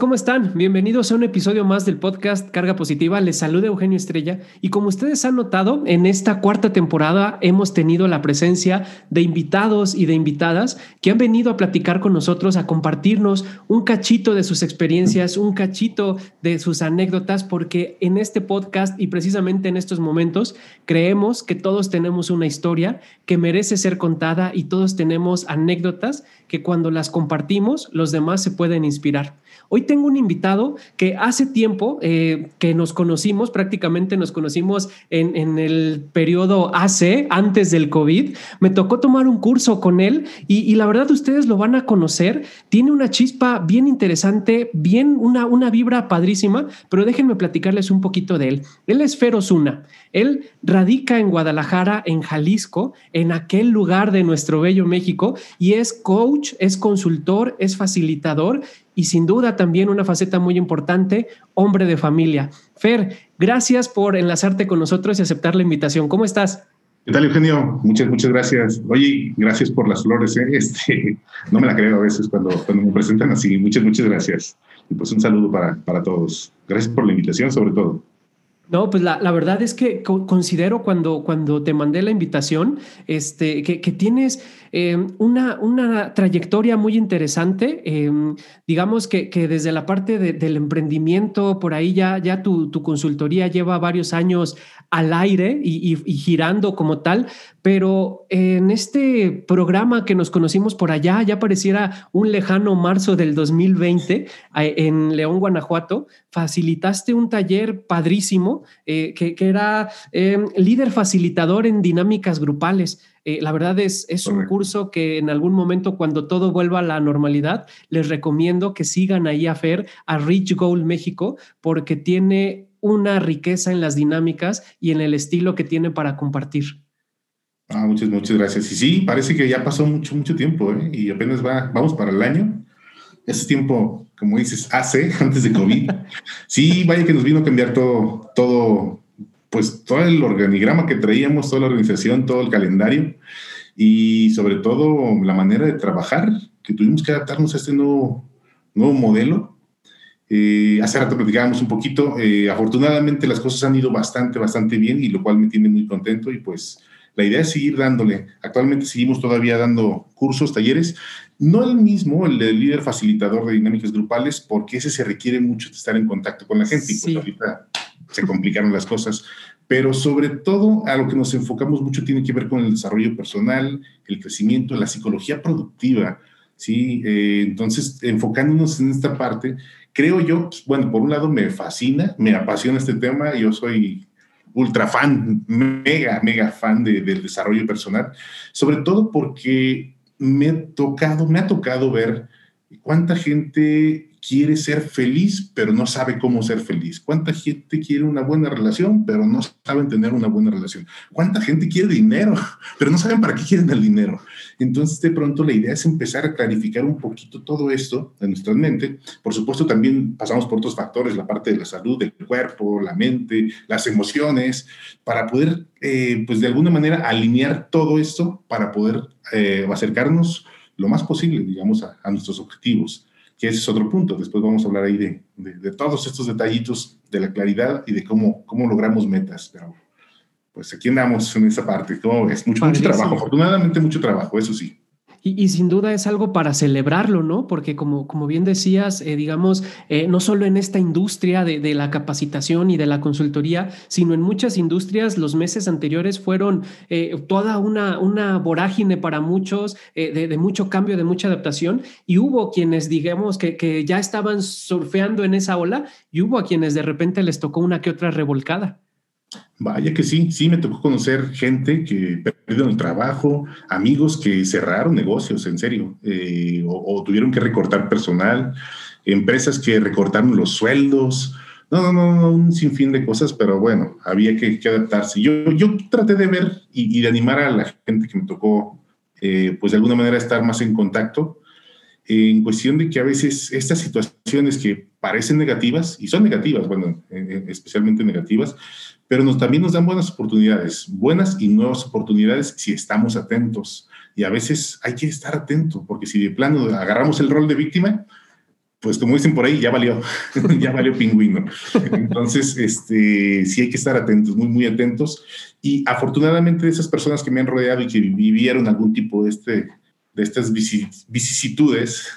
¿cómo están? Bienvenidos a un episodio más del podcast Carga Positiva. Les saluda Eugenio Estrella y como ustedes han notado, en esta cuarta temporada hemos tenido la presencia de invitados y de invitadas que han venido a platicar con nosotros, a compartirnos un cachito de sus experiencias, un cachito de sus anécdotas, porque en este podcast y precisamente en estos momentos creemos que todos tenemos una historia que merece ser contada y todos tenemos anécdotas que cuando las compartimos los demás se pueden inspirar. Hoy tengo un invitado que hace tiempo eh, que nos conocimos, prácticamente nos conocimos en, el periodo AC, antes del COVID. Me tocó tomar un curso con él y, la verdad ustedes lo van a conocer. Tiene una chispa bien interesante, bien una, una vibra padrísima, pero déjenme platicarles un poquito de él. Él es Fer Osuna. Él radica en Guadalajara, en Jalisco, en aquel lugar de nuestro bello México y es coach, es consultor, es facilitador y sin duda también una faceta muy importante, hombre de familia. Fer, gracias por enlazarte con nosotros y aceptar la invitación. ¿Cómo estás? ¿Qué tal, Eugenio? Muchas, muchas gracias. Oye, gracias por las flores. ¿eh? Este, no me la creo a veces cuando, me presentan así. Muchas, muchas gracias. Y pues un saludo para, para todos. Gracias por la invitación, sobre todo. No, pues la, la, verdad es que considero cuando, cuando te mandé la invitación este, que, que tienes eh, una, una, trayectoria muy interesante. Eh, digamos que, que, desde la parte de, del emprendimiento, por ahí ya, ya tu, tu, consultoría lleva varios años al aire y, y, girando como tal, pero en este programa que nos conocimos por allá, ya pareciera un lejano marzo del 2020 en León, Guanajuato, facilitaste un taller padrísimo eh, que, que, era eh, líder facilitador en dinámicas grupales. Eh, la verdad es, es un curso que en algún momento, cuando todo vuelva a la normalidad, les recomiendo que sigan ahí a Fer, a Rich Goal México, porque tiene una riqueza en las dinámicas y en el estilo que tiene para compartir. Ah, muchas, muchas gracias. Y sí, parece que ya pasó mucho, mucho tiempo, ¿eh? y apenas va, vamos para el año. Ese tiempo como dices, hace, antes de COVID. sí, vaya que nos vino a cambiar todo, todo, pues todo el organigrama que traíamos, toda la organización, todo el calendario y sobre todo la manera de trabajar, que tuvimos que adaptarnos a este nuevo, nuevo modelo. Eh, hace rato platicábamos un poquito, eh, afortunadamente las cosas han ido bastante, bastante bien y lo cual me tiene muy contento y pues la idea es seguir dándole. Actualmente seguimos todavía dando cursos, talleres, no el mismo, el del líder facilitador de dinámicas grupales, porque ese se requiere mucho de estar en contacto con la gente y pues ahorita se complicaron las cosas. Pero sobre todo a lo que nos enfocamos mucho tiene que ver con el desarrollo personal, el crecimiento, la psicología productiva. ¿sí? Eh, entonces, enfocándonos en esta parte, creo yo, bueno, por un lado me fascina, me apasiona este tema, yo soy ultra fan, mega, mega fan de, del desarrollo personal, sobre todo porque me, tocado, me ha tocado ver cuánta gente quiere ser feliz, pero no sabe cómo ser feliz. ¿Cuánta gente quiere una buena relación, pero no saben tener una buena relación? ¿Cuánta gente quiere dinero, pero no saben para qué quieren el dinero? Entonces, de pronto, la idea es empezar a clarificar un poquito todo esto en nuestra mente. Por supuesto, también pasamos por otros factores, la parte de la salud, del cuerpo, la mente, las emociones, para poder, eh, pues, de alguna manera, alinear todo esto para poder eh, acercarnos lo más posible, digamos, a, a nuestros objetivos que ese es otro punto. Después vamos a hablar ahí de, de, de, todos estos detallitos de la claridad y de cómo, cómo logramos metas. Pero pues aquí andamos en esa parte. ¿Cómo es Mucho, mucho trabajo. Afortunadamente mucho trabajo, eso sí. Y, sin duda es algo para celebrarlo, ¿no? Porque como, como bien decías, eh, digamos, eh, no solo en esta industria de, de, la capacitación y de la consultoría, sino en muchas industrias, los meses anteriores fueron eh, toda una, una vorágine para muchos, eh, de, de, mucho cambio, de mucha adaptación, y hubo quienes, digamos, que, que ya estaban surfeando en esa ola, y hubo a quienes de repente les tocó una que otra revolcada. Vaya que sí, sí me tocó conocer gente que perdieron el trabajo, amigos que cerraron negocios, en serio, eh, o, o, tuvieron que recortar personal, empresas que recortaron los sueldos, no, no, no, un sinfín de cosas, pero bueno, había que, que adaptarse. Yo, yo traté de ver y, y, de animar a la gente que me tocó, eh, pues de alguna manera estar más en contacto, en cuestión de que a veces estas situaciones que parecen negativas, y son negativas, bueno, especialmente negativas, pero nos, también nos dan buenas oportunidades, buenas y nuevas oportunidades si estamos atentos. Y a veces hay que estar atento, porque si de plano agarramos el rol de víctima, pues como dicen por ahí, ya valió, ya valió pingüino. Entonces, este, sí hay que estar atentos, muy, muy atentos. Y afortunadamente esas personas que me han rodeado y que vivieron algún tipo de, este, de estas vicisitudes,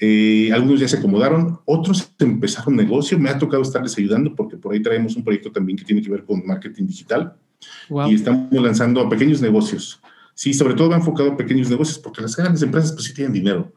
eh, algunos ya se acomodaron, otros empezaron negocio. Me ha tocado estarles ayudando porque por ahí traemos un proyecto también que tiene que ver con marketing digital y estamos lanzando a pequeños negocios. Sí, sobre todo va enfocado a pequeños negocios porque las grandes empresas pues sí tienen dinero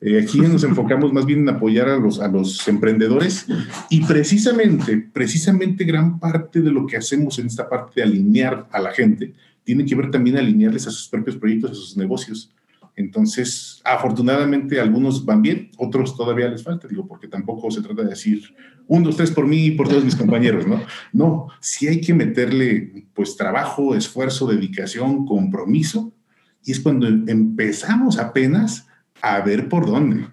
eh, aquí nos enfocamos más bien en apoyar a los, a los emprendedores y precisamente, precisamente gran parte de lo que hacemos en esta parte de alinear a la gente tiene que ver también alinearles a sus propios proyectos, a sus negocios. Entonces, afortunadamente algunos van bien, otros todavía les falta, digo, porque tampoco se trata de decir un, dos, tres por mí y por todos mis compañeros, ¿no? No, sí hay que meterle pues trabajo, esfuerzo, dedicación, compromiso, y es cuando empezamos apenas a ver por dónde.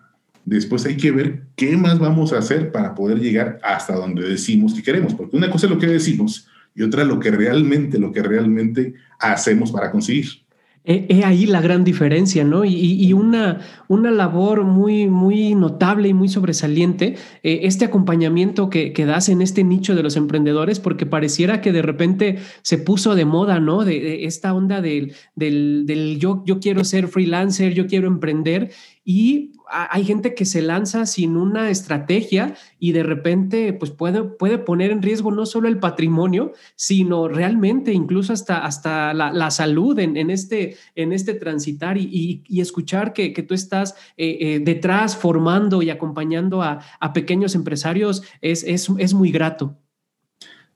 Después hay que ver qué más vamos a hacer para poder llegar hasta donde decimos que queremos, porque una cosa es lo que decimos y otra lo que realmente, lo que realmente hacemos para conseguir. He, ahí la gran diferencia, ¿no? Y, una, una labor muy, muy notable y muy sobresaliente, eh, este acompañamiento que, que, das en este nicho de los emprendedores, porque pareciera que de repente se puso de moda, ¿no? De, esta onda del, del, del, yo, yo quiero ser freelancer, yo quiero emprender, y hay gente que se lanza sin una estrategia y de repente pues puede, puede poner en riesgo no solo el patrimonio, sino realmente incluso hasta, hasta la, salud en, este, en este transitar y, escuchar que, tú estás eh, eh, detrás formando y acompañando a, pequeños empresarios es, es, muy grato.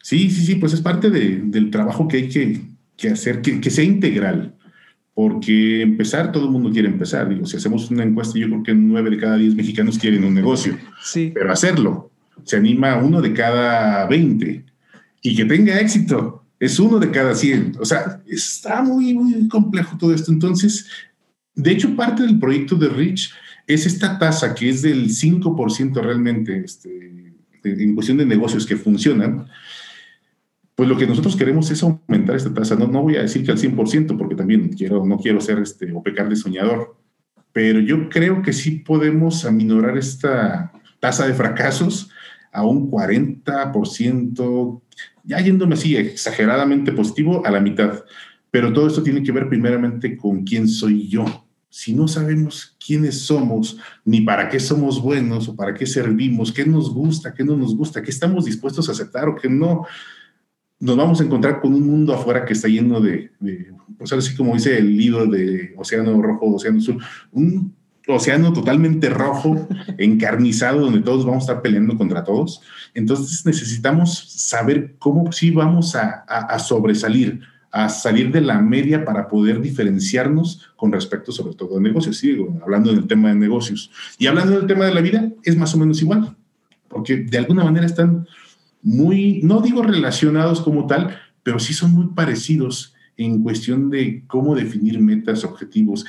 Sí, sí, sí, pues es parte del trabajo que hay que, hacer, que, que sea integral porque empezar, todo el mundo quiere empezar. Digo, si hacemos una encuesta, yo creo que nueve de cada diez mexicanos quieren un negocio. Sí. Pero hacerlo, se anima uno de cada veinte. Y que tenga éxito, es uno de cada cien. O sea, está muy, muy complejo todo esto. Entonces, de hecho, parte del proyecto de Rich es esta tasa que es del 5% realmente este, en cuestión de negocios que funcionan pues lo que nosotros queremos es aumentar esta tasa. No, no voy a decir que al 100%, porque también quiero, no quiero ser este, o pecar de soñador, pero yo creo que sí podemos aminorar esta tasa de fracasos a un 40%, ya yéndome así exageradamente positivo, a la mitad. Pero todo esto tiene que ver primeramente con quién soy yo. Si no sabemos quiénes somos, ni para qué somos buenos o para qué servimos, qué nos gusta, qué no nos gusta, qué estamos dispuestos a aceptar o qué no, nos vamos a encontrar con un mundo afuera que está lleno de, pues así como dice el libro de Océano Rojo, Océano Azul, un océano totalmente rojo, encarnizado, donde todos vamos a estar peleando contra todos. Entonces necesitamos saber cómo sí vamos a, a, sobresalir, a salir de la media para poder diferenciarnos con respecto sobre todo a negocios. Sí, hablando del tema de negocios. Y hablando del tema de la vida, es más o menos igual, porque de alguna manera están muy, no digo relacionados como tal, pero sí son muy parecidos en cuestión de cómo definir metas, objetivos.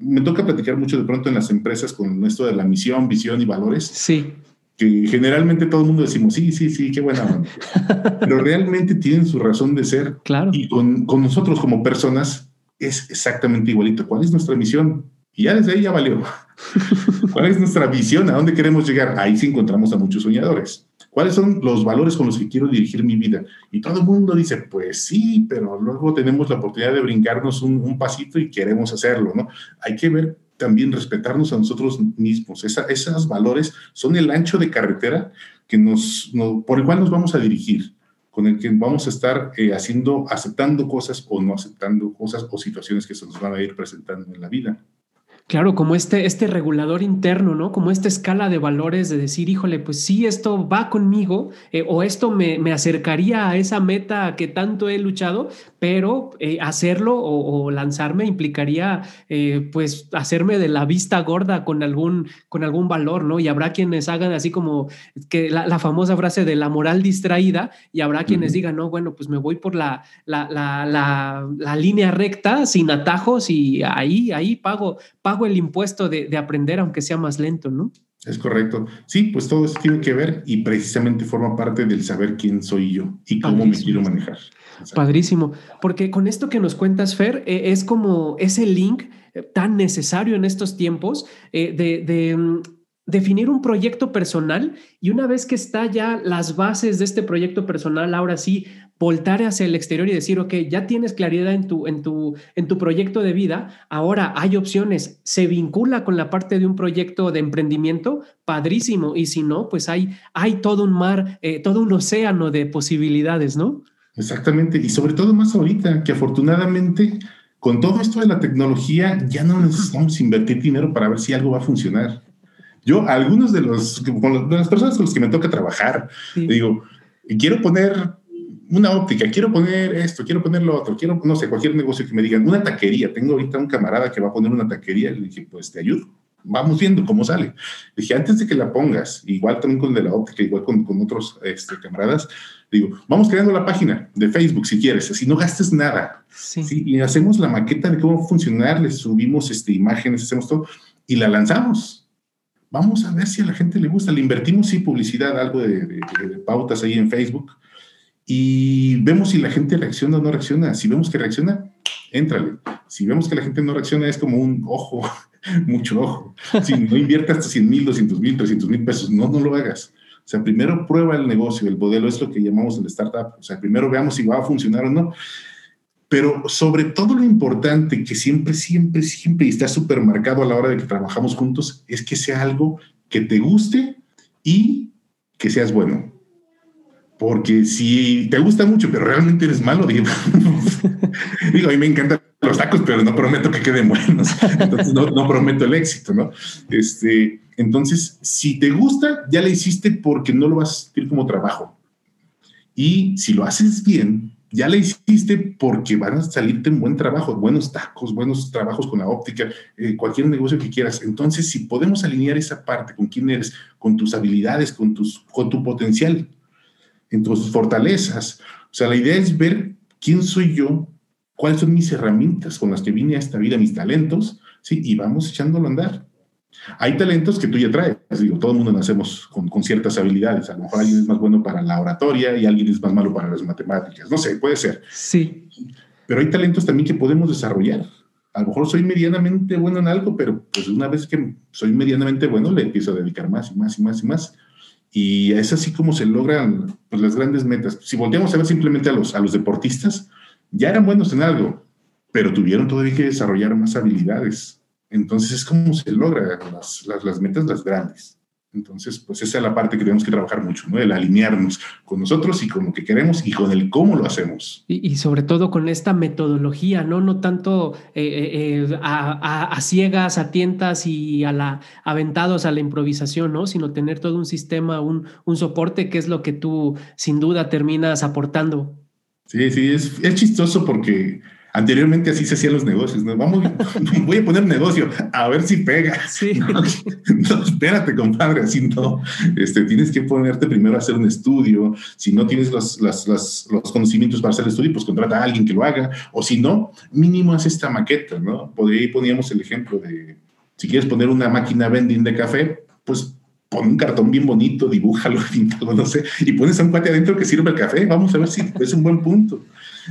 Me toca platicar mucho de pronto en las empresas con esto de la misión, visión y valores. Sí. Que generalmente todo el mundo decimos, sí, sí, sí, qué buena Pero realmente tienen su razón de ser. Claro. Y con, con nosotros como personas es exactamente igualito. ¿Cuál es nuestra misión? Y ya desde ahí ya valió. ¿Cuál es nuestra visión? ¿A dónde queremos llegar? Ahí sí encontramos a muchos soñadores. ¿Cuáles son los valores con los que quiero dirigir mi vida? Y todo el mundo dice, pues sí, pero luego tenemos la oportunidad de brincarnos un, pasito y queremos hacerlo, ¿no? Hay que ver también respetarnos a nosotros mismos. esos valores son el ancho de carretera que nos, por el cual nos vamos a dirigir, con el que vamos a estar eh, haciendo, aceptando cosas o no aceptando cosas o situaciones que se nos van a ir presentando en la vida. Claro, como este, este regulador interno, ¿no? Como esta escala de valores de decir, híjole, pues sí, esto va conmigo eh, o esto me, me, acercaría a esa meta que tanto he luchado, pero eh, hacerlo o, lanzarme implicaría, eh, pues, hacerme de la vista gorda con algún, con algún valor, ¿no? Y habrá quienes hagan así como que la, famosa frase de la moral distraída y habrá quienes digan, no, bueno, pues me voy por la, la, la, la línea recta, sin atajos y ahí, ahí pago, pago el impuesto de, aprender, aunque sea más lento, ¿no? Es correcto. Sí, pues todo eso tiene que ver y precisamente forma parte del saber quién soy yo y cómo me quiero manejar. Padrísimo, porque con esto que nos cuentas, Fer, eh, es como ese link eh, tan necesario en estos tiempos eh, de, definir un proyecto personal y una vez que está ya las bases de este proyecto personal, ahora sí, voltar hacia el exterior y decir, ok, ya tienes claridad en tu, en tu, en tu proyecto de vida, ahora hay opciones, se vincula con la parte de un proyecto de emprendimiento, padrísimo, y si no, pues hay, hay todo un mar, eh, todo un océano de posibilidades, ¿no? Exactamente, y sobre todo más ahorita, que afortunadamente con todo esto de la tecnología ya no necesitamos invertir dinero para ver si algo va a funcionar. Yo, algunos de, los, de las personas con las que me toca trabajar, digo, quiero poner una óptica, quiero poner esto, quiero poner lo otro, quiero, no sé, cualquier negocio que me digan, una taquería. Tengo ahorita un camarada que va a poner una taquería. Le dije, pues te ayudo. Vamos viendo cómo sale. Le dije, antes de que la pongas, igual también con de la óptica, igual con, con otros este, camaradas, digo, vamos creando la página de Facebook si quieres, así no gastes nada. Sí. Y hacemos la maqueta de cómo va a funcionar, le subimos este, imágenes, hacemos todo y la lanzamos vamos a ver si a la gente le gusta. Le invertimos, sí, publicidad, algo de, pautas ahí en Facebook y vemos si la gente reacciona o no reacciona. Si vemos que reacciona, éntrale. Si vemos que la gente no reacciona, es como un ojo, mucho ojo. Si no inviertas hasta 100 mil, 200 mil, 300 mil pesos, no, no lo hagas. O sea, primero prueba el negocio, el modelo es lo que llamamos el startup. O sea, primero veamos si va a funcionar o no. Pero sobre todo lo importante que siempre, siempre, siempre está súper marcado a la hora de que trabajamos juntos es que sea algo que te guste y que seas bueno. Porque si te gusta mucho, pero realmente eres malo, digo, digo a mí me encantan los tacos, pero no prometo que queden buenos. Entonces no, prometo el éxito, ¿no? Este, entonces, si te gusta, ya le hiciste porque no lo vas a sentir como trabajo. Y si lo haces bien, ya la hiciste porque van a salirte en buen trabajo, buenos tacos, buenos trabajos con la óptica, eh, cualquier negocio que quieras. Entonces, si podemos alinear esa parte con quién eres, con tus habilidades, con, tus, con tu potencial, en tus fortalezas. O sea, la idea es ver quién soy yo, cuáles son mis herramientas con las que vine a esta vida, mis talentos, ¿sí? Y vamos echándolo a andar. Hay talentos que tú ya traes, digo, todo el mundo nacemos con, con, ciertas habilidades, a lo mejor alguien es más bueno para la oratoria y alguien es más malo para las matemáticas, no sé, puede ser. Sí. Pero hay talentos también que podemos desarrollar. A lo mejor soy medianamente bueno en algo, pero pues una vez que soy medianamente bueno, le empiezo a dedicar más y más y más y más. Y es así como se logran pues, las grandes metas. Si volteamos a ver simplemente a los, a los deportistas, ya eran buenos en algo, pero tuvieron todavía que desarrollar más habilidades entonces es como se logra las, las, metas, las grandes. Entonces, pues esa es la parte que tenemos que trabajar mucho, ¿no? El alinearnos con nosotros y con lo que queremos y con el cómo lo hacemos. Y, sobre todo con esta metodología, ¿no? No tanto eh, eh, eh, a, ciegas, a tientas y a la, aventados a la improvisación, ¿no? Sino tener todo un sistema, un, un soporte que es lo que tú sin duda terminas aportando. Sí, sí, es, es chistoso porque Anteriormente así se hacían los negocios, ¿no? Vamos, voy a poner negocio, a ver si pega. Sí. No, espérate, compadre, así no. Este, tienes que ponerte primero a hacer un estudio. Si no tienes los, los conocimientos para hacer el estudio, pues contrata a alguien que lo haga. O si no, mínimo haz esta maqueta, ¿no? Por ahí poníamos el ejemplo de, si quieres poner una máquina vending de café, pues pon un cartón bien bonito, dibújalo, píntalo, no sé, y pones a un cuate adentro que sirve el café. Vamos a ver si es un buen punto.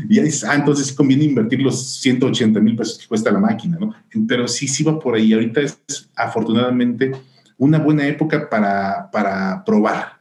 Y ahí ah, entonces conviene invertir los 180 mil pesos que cuesta la máquina, ¿no? Pero sí, sí va por ahí. Ahorita es afortunadamente una buena época para, para probar.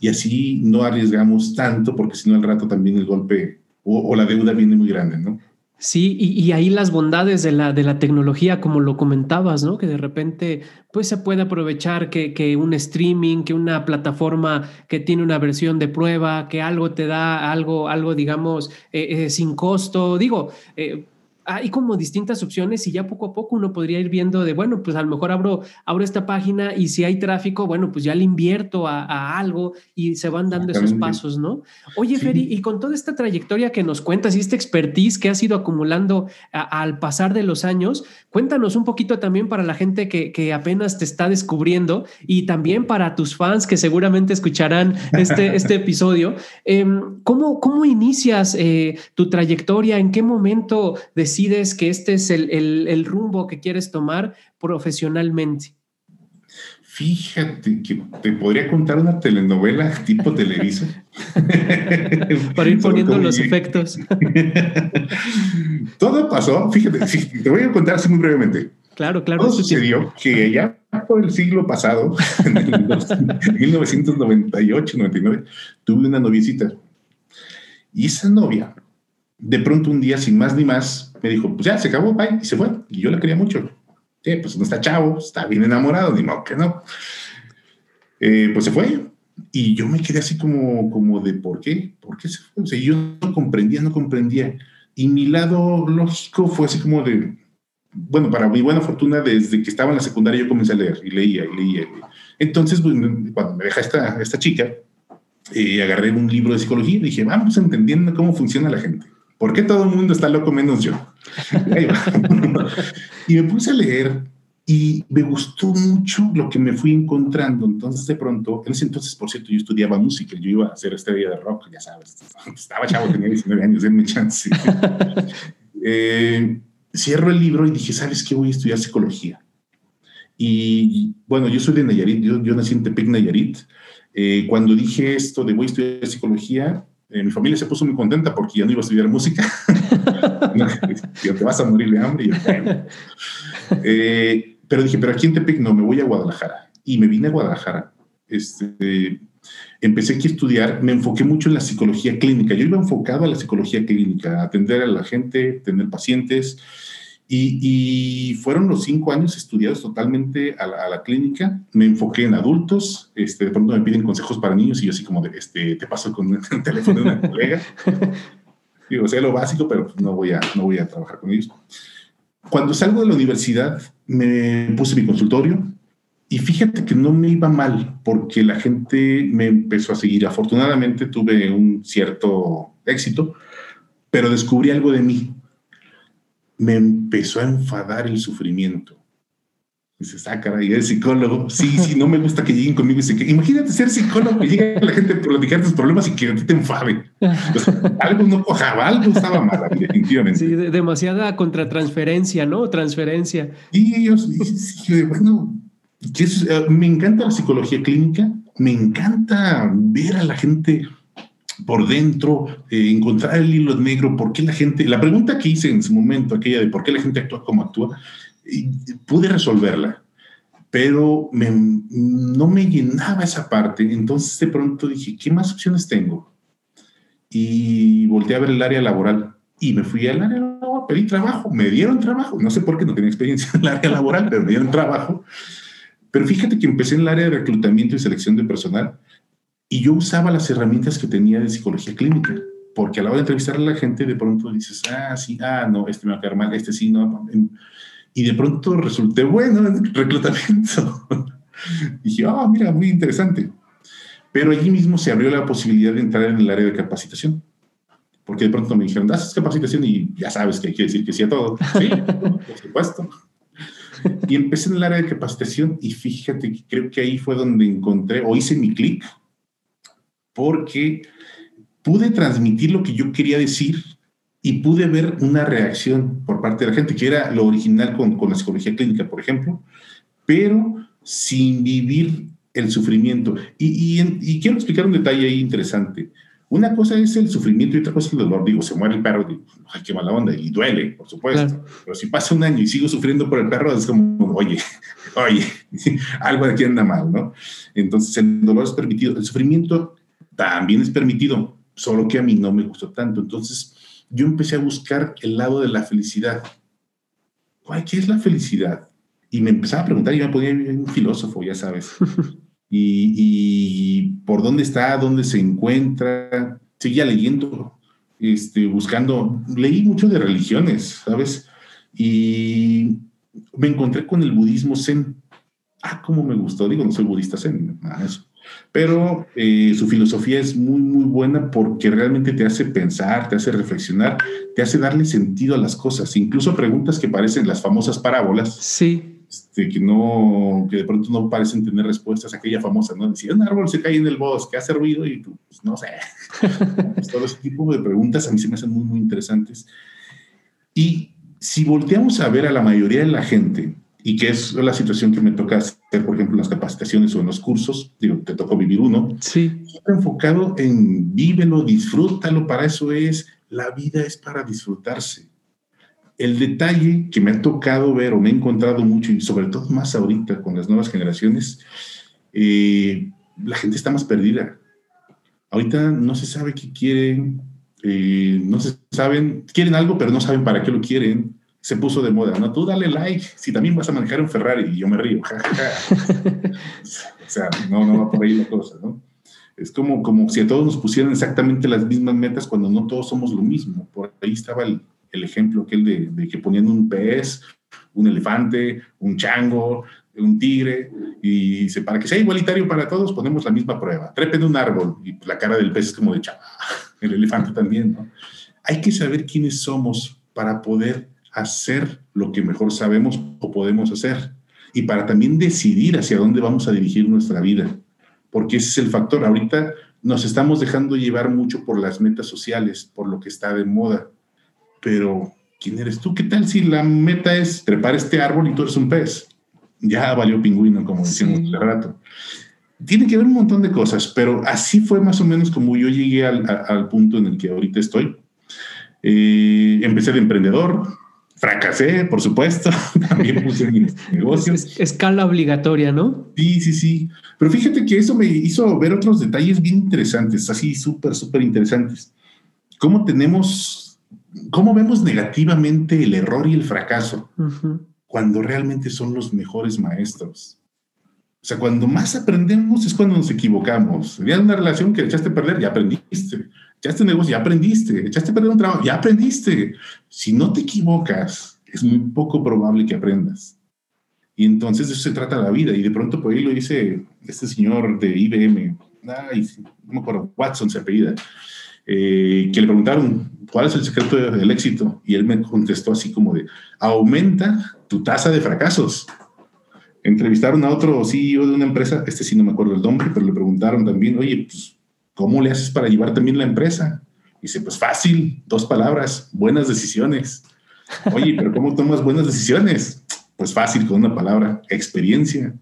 Y así no arriesgamos tanto, porque si no al rato también el golpe o, o la deuda viene muy grande, ¿no? Sí, y, ahí las bondades de la, de la tecnología, como lo comentabas, ¿no? Que de repente, pues se puede aprovechar que, que, un streaming, que una plataforma que tiene una versión de prueba, que algo te da algo, algo digamos, eh, eh, sin costo. Digo, eh, hay como distintas opciones y ya poco a poco uno podría ir viendo de, bueno, pues a lo mejor abro, abro esta página y si hay tráfico, bueno, pues ya le invierto a, algo y se van dando esos pasos, ¿no? Oye, Feri, y con toda esta trayectoria que nos cuentas y esta expertise que has ido acumulando al pasar de los años, cuéntanos un poquito también para la gente que, apenas te está descubriendo y también para tus fans que seguramente escucharán este, este episodio. Em, ¿cómo, ¿Cómo inicias eh, tu trayectoria? ¿En qué momento de decides que este es el, rumbo que quieres tomar profesionalmente? Fíjate que te podría contar una telenovela tipo Televisa. Para ir poniendo los efectos. Todo pasó, fíjate, te voy a contar así muy brevemente. Claro, claro. Todo sucedió que ya por el siglo pasado, en el 1998, 99, tuve una noviecita. Y esa novia, de pronto un día, sin más ni más, me dijo, pues ya, se acabó, bye, y se fue. Y yo la quería mucho. Eh, pues no está chavo, está bien enamorado, ni modo que no. Eh, pues se fue. Y yo me quedé así como, como de, ¿por qué? ¿Por qué se fue? O sea, yo no comprendía, no comprendía. Y mi lado lógico fue así como de, bueno, para mi buena fortuna, desde que estaba en la secundaria yo comencé a leer y leía y leía. Entonces, cuando me deja esta, esta chica, eh, agarré un libro de psicología y dije, vamos entendiendo cómo funciona la gente. ¿Por qué todo el mundo está loco menos yo? y me puse a leer y me gustó mucho lo que me fui encontrando. Entonces, de pronto, en ese entonces, por cierto, yo estudiaba música, yo iba a hacer estrella de rock, ya sabes, estaba chavo, tenía 19 años, denme chance. eh, cierro el libro y dije, ¿sabes qué? Voy a estudiar psicología. Y bueno, yo soy de Nayarit, yo, yo nací en Tepic, Nayarit. Eh, cuando dije esto de voy a estudiar psicología, eh, mi familia se puso muy contenta porque ya no iba a estudiar música. yo, te vas a morir de hambre. eh, pero dije, pero aquí en Tepic no, me voy a Guadalajara. Y me vine a Guadalajara. Este, empecé aquí a estudiar, me enfoqué mucho en la psicología clínica. Yo iba enfocado a la psicología clínica, a atender a la gente, tener pacientes. Y, fueron los cinco años estudiados totalmente a la, clínica. Me enfoqué en adultos. Este, de pronto me piden consejos para niños y yo así como de, este, te paso con el teléfono de una colega. Digo, sea lo básico, pero no voy, a, no voy a trabajar con ellos. Cuando salgo de la universidad, me puse mi consultorio, y fíjate que no me iba mal porque la gente me empezó a seguir. Afortunadamente tuve un cierto éxito, pero descubrí algo de mí. Me empezó a enfadar el sufrimiento. Dices, ah, caray, eres psicólogo. Sí, sí, no me gusta que lleguen conmigo y se que imagínate ser psicólogo y llega la gente a platicar tus problemas y que a ti te enfade. algo no cojaba, algo estaba mal, definitivamente. Sí, demasiada contratransferencia, ¿no? Transferencia. Y ellos, bueno, eh, me encanta la psicología clínica, me encanta ver a la gente por dentro, eh, encontrar el hilo negro, por qué la gente, la pregunta que hice en su momento, aquella de por qué la gente actúa como actúa, pude resolverla, pero no me llenaba esa parte, entonces de pronto dije, ¿qué más opciones tengo? Y volteé a ver el área laboral y me fui al área laboral, pedí trabajo, me dieron trabajo, no sé por qué no tenía experiencia en el área laboral, pero me dieron trabajo. Pero fíjate que empecé en el área de reclutamiento y selección de personal y yo usaba las herramientas que tenía de psicología clínica, porque a la hora de entrevistar a la gente de pronto dices, ah, sí, ah, no, este me va a quedar mal, este sí, no. Y de pronto resulté bueno en el reclutamiento. dije, ah, mira, muy interesante. Pero allí mismo se abrió la posibilidad de entrar en el área de capacitación. Porque de pronto me dijeron, das capacitación y ya sabes que hay que decir que sí a todo. Sí, por supuesto. Y empecé en el área de capacitación y fíjate que creo que ahí fue donde encontré o hice mi clic porque pude transmitir lo que yo quería decir y pude ver una reacción por parte de la gente, que era lo original con, con la psicología clínica, por ejemplo, pero sin vivir el sufrimiento. Y, y, y, quiero explicar un detalle ahí interesante. Una cosa es el sufrimiento y otra cosa es el dolor. Digo, se muere el perro, digo, ay, qué mala onda, y duele, por supuesto. Pero si pasa un año y sigo sufriendo por el perro, es como, oye, oye, algo aquí anda mal, ¿no? Entonces, el dolor es permitido. El sufrimiento también es permitido, solo que a mí no me gustó tanto. Entonces, yo empecé a buscar el lado de la felicidad. ¿Qué es la felicidad? Y me empezaba a preguntar, y me ponía un filósofo, ya sabes. y, por dónde está, dónde se encuentra. Seguía leyendo, este, buscando, leí mucho de religiones, ¿sabes? Y me encontré con el budismo zen. Ah, cómo me gustó. Digo, no soy budista zen, nada eso. Pero eh, su filosofía es muy, muy buena porque realmente te hace pensar, te hace reflexionar, te hace darle sentido a las cosas. Incluso preguntas que parecen las famosas parábolas. Sí este, que no, que de pronto no parecen tener respuestas, aquella famosa, ¿no? Decía, un árbol se cae en el bosque, hace ruido y tú, pues no sé. todo ese tipo de preguntas a mí se me hacen muy, muy interesantes. Y si volteamos a ver a la mayoría de la gente, y que es la situación que me toca hacer, por ejemplo, en las capacitaciones o en los cursos, digo, te tocó vivir uno, sí. enfocado en vívelo, disfrútalo, para eso es, la vida es para disfrutarse el detalle que me ha tocado ver o me he encontrado mucho, y sobre todo más ahorita con las nuevas generaciones, eh, la gente está más perdida. Ahorita no se sabe qué quieren, eh, no se saben, quieren algo, pero no saben para qué lo quieren. Se puso de moda, ¿no? Tú dale like si también vas a manejar un Ferrari y yo me río. o sea, no, no va por ahí la cosa, ¿no? Es como, como si a todos nos pusieran exactamente las mismas metas cuando no todos somos lo mismo. Por ahí estaba el, el ejemplo aquel de, de, que ponían un pez, un elefante, un chango, un tigre, y dice, para que sea igualitario para todos, ponemos la misma prueba. Trepen un árbol, y la cara del pez es como de chava, el elefante también, ¿no? Hay que saber quiénes somos para poder hacer lo que mejor sabemos o podemos hacer, y para también decidir hacia dónde vamos a dirigir nuestra vida, porque ese es el factor. Ahorita nos estamos dejando llevar mucho por las metas sociales, por lo que está de moda, pero ¿quién eres tú? ¿Qué tal si la meta es trepar este árbol y tú eres un pez? Ya valió pingüino, como decíamos hace rato. Tiene que ver un montón de cosas, pero así fue más o menos como yo llegué al, al punto en el que ahorita estoy. Eh, empecé de emprendedor, fracasé, por supuesto, también puse mi negocio. Es, escala obligatoria, ¿no? Sí, sí, sí. Pero fíjate que eso me hizo ver otros detalles bien interesantes, así súper, súper interesantes. Cómo tenemos ¿Cómo vemos negativamente el error y el fracaso cuando realmente son los mejores maestros? O sea, cuando más aprendemos es cuando nos equivocamos. Ya una relación que echaste a perder, ya aprendiste. Echaste un negocio, ya aprendiste. Echaste a perder un trabajo, ya aprendiste. Si no te equivocas, es muy poco probable que aprendas. Y entonces de eso se trata la vida. Y de pronto por ahí lo dice este señor de IBM, ay, no me acuerdo, Watson se apellida, eh, que le preguntaron, ¿cuál es el secreto del éxito? Y él me contestó así como de, aumenta tu tasa de fracasos. Entrevistaron a otro CEO de una empresa, este sí no me acuerdo el nombre, pero le preguntaron también, oye, pues, ¿cómo le haces para llevar también la empresa? Y dice, pues fácil, dos palabras, buenas decisiones. Oye, pero ¿cómo tomas buenas decisiones? Pues fácil, con una palabra, experiencia.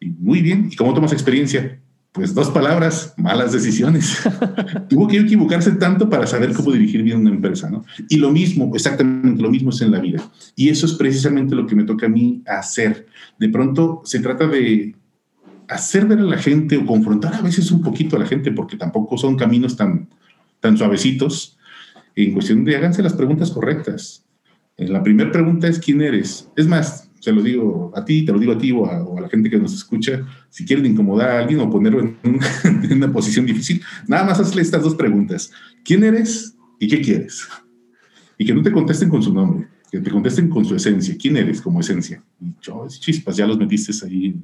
Y muy bien, ¿y cómo tomas experiencia? pues dos palabras, malas decisiones. Tuvo que equivocarse tanto para saber cómo dirigir bien una empresa, ¿no? Y lo mismo, exactamente lo mismo es en la vida. Y eso es precisamente lo que me toca a mí hacer. De pronto se trata de hacer ver a la gente o confrontar a veces un poquito a la gente, porque tampoco son caminos tan, tan suavecitos, en cuestión de háganse las preguntas correctas. La primera pregunta es quién eres. Es más, se lo digo a ti, te lo digo a ti o a, la gente que nos escucha, si quieren incomodar a alguien o ponerlo en, una posición difícil, nada más hazle estas dos preguntas. ¿Quién eres y qué quieres? Y que no te contesten con su nombre, que te contesten con su esencia. ¿Quién eres como esencia? Y yo, chispas, ya los metiste ahí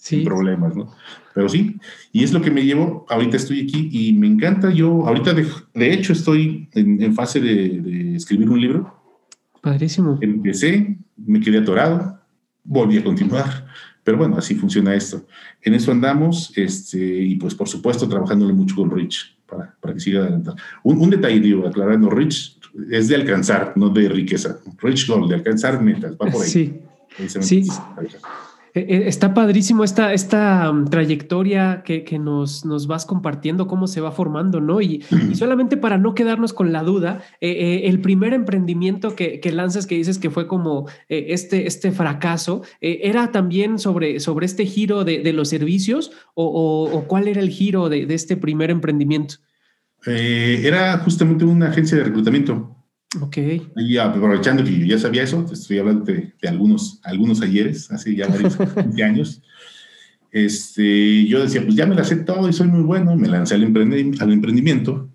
sin problemas, ¿no? Pero sí, y es lo que me llevo, ahorita estoy aquí y me encanta, yo ahorita de, hecho estoy en, fase de, de escribir un libro. Padrísimo. Empecé, me quedé atorado, volví a continuar. Pero bueno, así funciona esto. En eso andamos este, y pues por supuesto trabajándole mucho con Rich para, para que siga adelante. Un, un detalle, digo, aclarando, Rich es de alcanzar, no de riqueza. Rich Gold, de alcanzar metas, va por ahí. Sí, sí. Eh, eh, está padrísimo esta, esta mm, trayectoria que, que nos, nos, vas compartiendo, cómo se va formando, ¿no? Y, y solamente para no quedarnos con la duda, eh, el primer emprendimiento que, que, lanzas, que dices que fue como este, este fracaso, ¿era también sobre, sobre este giro de, de los servicios o, o, o, cuál era el giro de, de este primer emprendimiento? era justamente una agencia de reclutamiento. Ok. Y aprovechando que yo ya sabía eso, estoy hablando de, de algunos, algunos ayeres, hace ya varios 20 años. Este, yo decía, pues ya me la sé todo y soy muy bueno, me lancé al, emprendi al emprendimiento.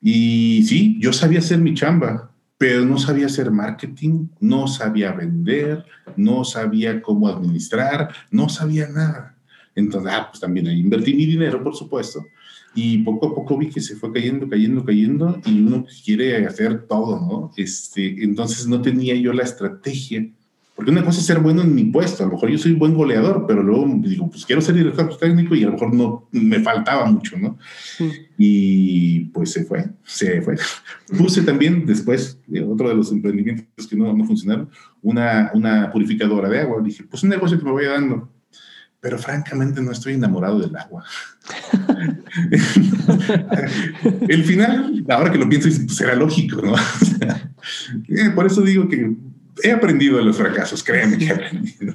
Y sí, yo sabía hacer mi chamba, pero no sabía hacer marketing, no sabía vender, no sabía cómo administrar, no sabía nada. Entonces, ah, pues también invertí mi dinero, por supuesto, y poco a poco vi que se fue cayendo, cayendo, cayendo y uno quiere hacer todo, ¿no? Este, entonces no tenía yo la estrategia, porque una cosa es ser bueno en mi puesto, a lo mejor yo soy buen goleador, pero luego digo, pues quiero ser director técnico y a lo mejor no, me faltaba mucho, ¿no? Sí. Y pues se fue, se fue. Puse también después, otro de los emprendimientos que no, no funcionaron, una, una purificadora de agua. Dije, pues un negocio que me voy dando pero francamente no estoy enamorado del agua. el final, ahora que lo pienso, pues era lógico, ¿no? Eh, por eso digo que he aprendido de los fracasos, créeme que he aprendido.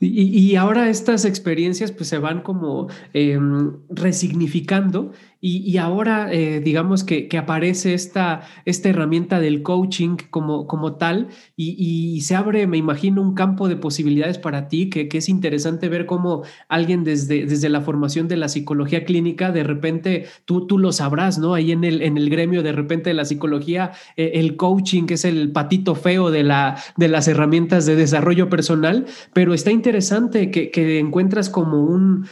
Y, ahora estas experiencias pues se van como em, resignificando y, ahora eh, digamos que, aparece esta, esta herramienta del coaching como, como tal y, se abre, me imagino, un campo de posibilidades para ti que, es interesante ver cómo alguien desde, desde la formación de la psicología clínica, de repente tú, tú lo sabrás, ¿no? Ahí en el, en el gremio de repente de la psicología, eh, el coaching es el patito feo de, la, de las herramientas de desarrollo personal, pero está interesante que, que encuentras como un,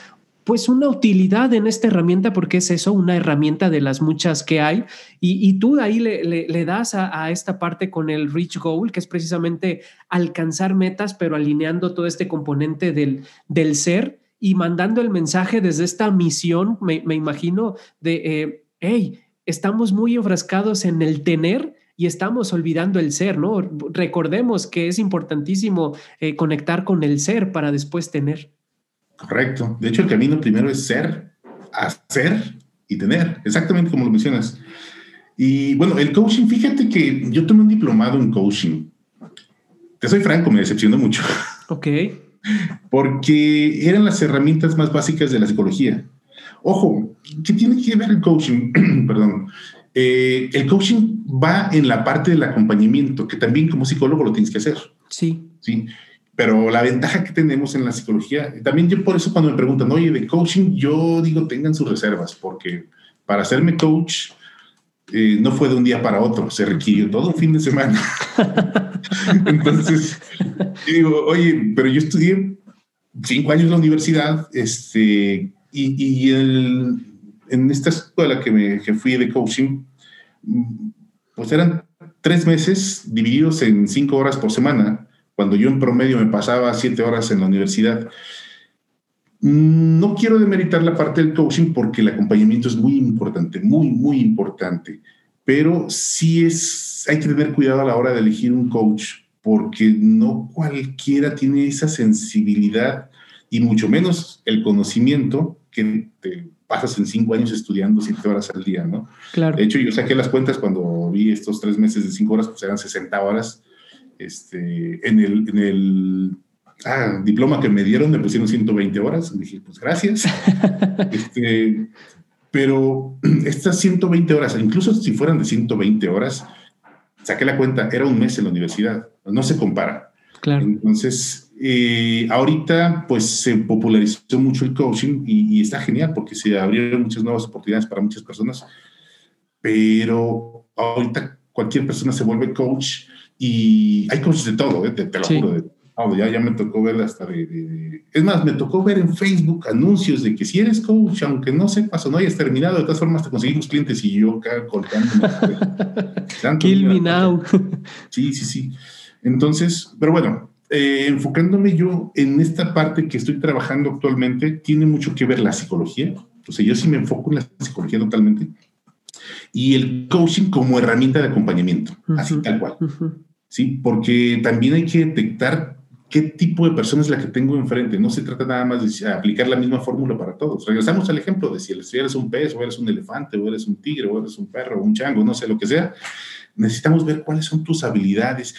pues una utilidad en esta herramienta porque es eso, una herramienta de las muchas que hay. Y, tú ahí le, das a, esta parte con el Reach Goal, que es precisamente alcanzar metas, pero alineando todo este componente del, del ser y mandando el mensaje desde esta misión, me, imagino, de, hey, eh, estamos muy enfrascados en el tener y estamos olvidando el ser, ¿no? Recordemos que es importantísimo eh, conectar con el ser para después tener. Correcto. De hecho, el camino primero es ser, hacer y tener, exactamente como lo mencionas. Y bueno, el coaching, fíjate que yo tomé un diplomado en coaching. Te soy franco, me decepcionó mucho. Ok. Porque eran las herramientas más básicas de la psicología. Ojo, ¿qué tiene que ver el coaching? Perdón. Eh, el coaching va en la parte del acompañamiento, que también como psicólogo lo tienes que hacer. Sí. Sí. Pero la ventaja que tenemos en la psicología, también yo por eso cuando me preguntan, oye, de coaching, yo digo, tengan sus reservas, porque para hacerme coach eh, no fue de un día para otro, se requirió todo un fin de semana. Entonces, digo, oye, pero yo estudié cinco años en la universidad, este, y, y el, en esta escuela que, me, que fui de coaching, pues eran tres meses divididos en cinco horas por semana cuando yo en promedio me pasaba siete horas en la universidad. No quiero demeritar la parte del coaching porque el acompañamiento es muy importante, muy, muy importante, pero sí es, hay que tener cuidado a la hora de elegir un coach porque no cualquiera tiene esa sensibilidad y mucho menos el conocimiento que te pasas en cinco años estudiando siete horas al día, ¿no? Claro. De hecho, yo saqué las cuentas cuando vi estos tres meses de cinco horas, pues eran 60 horas este, en el, en el ah, diploma que me dieron me pusieron 120 horas. Dije, pues gracias. este, pero estas 120 horas, incluso si fueran de 120 horas, saqué la cuenta, era un mes en la universidad. No se compara. Claro. Entonces, eh, ahorita pues se popularizó mucho el coaching y, y, está genial porque se abrieron muchas nuevas oportunidades para muchas personas, pero ahorita cualquier persona se vuelve coach y hay cosas de todo, ¿eh? te, lo juro. ya, ya me tocó ver hasta de, Es más, me tocó ver en Facebook anuncios de que si eres coach, aunque no sepas o no hayas terminado, de todas formas te conseguimos clientes y yo acá colgándome. Kill me now. Sí, sí, sí. Entonces, pero bueno, eh, enfocándome yo en esta parte que estoy trabajando actualmente, tiene mucho que ver la psicología. O sea, yo sí me enfoco en la psicología totalmente. Y el coaching como herramienta de acompañamiento, así tal cual. ¿sí? Porque también hay que detectar qué tipo de persona es la que tengo enfrente. No se trata nada más de aplicar la misma fórmula para todos. Regresamos al ejemplo de si eres un pez, o eres un elefante, o eres un tigre, o eres un perro, o un chango, no sé lo que sea. Necesitamos ver cuáles son tus habilidades.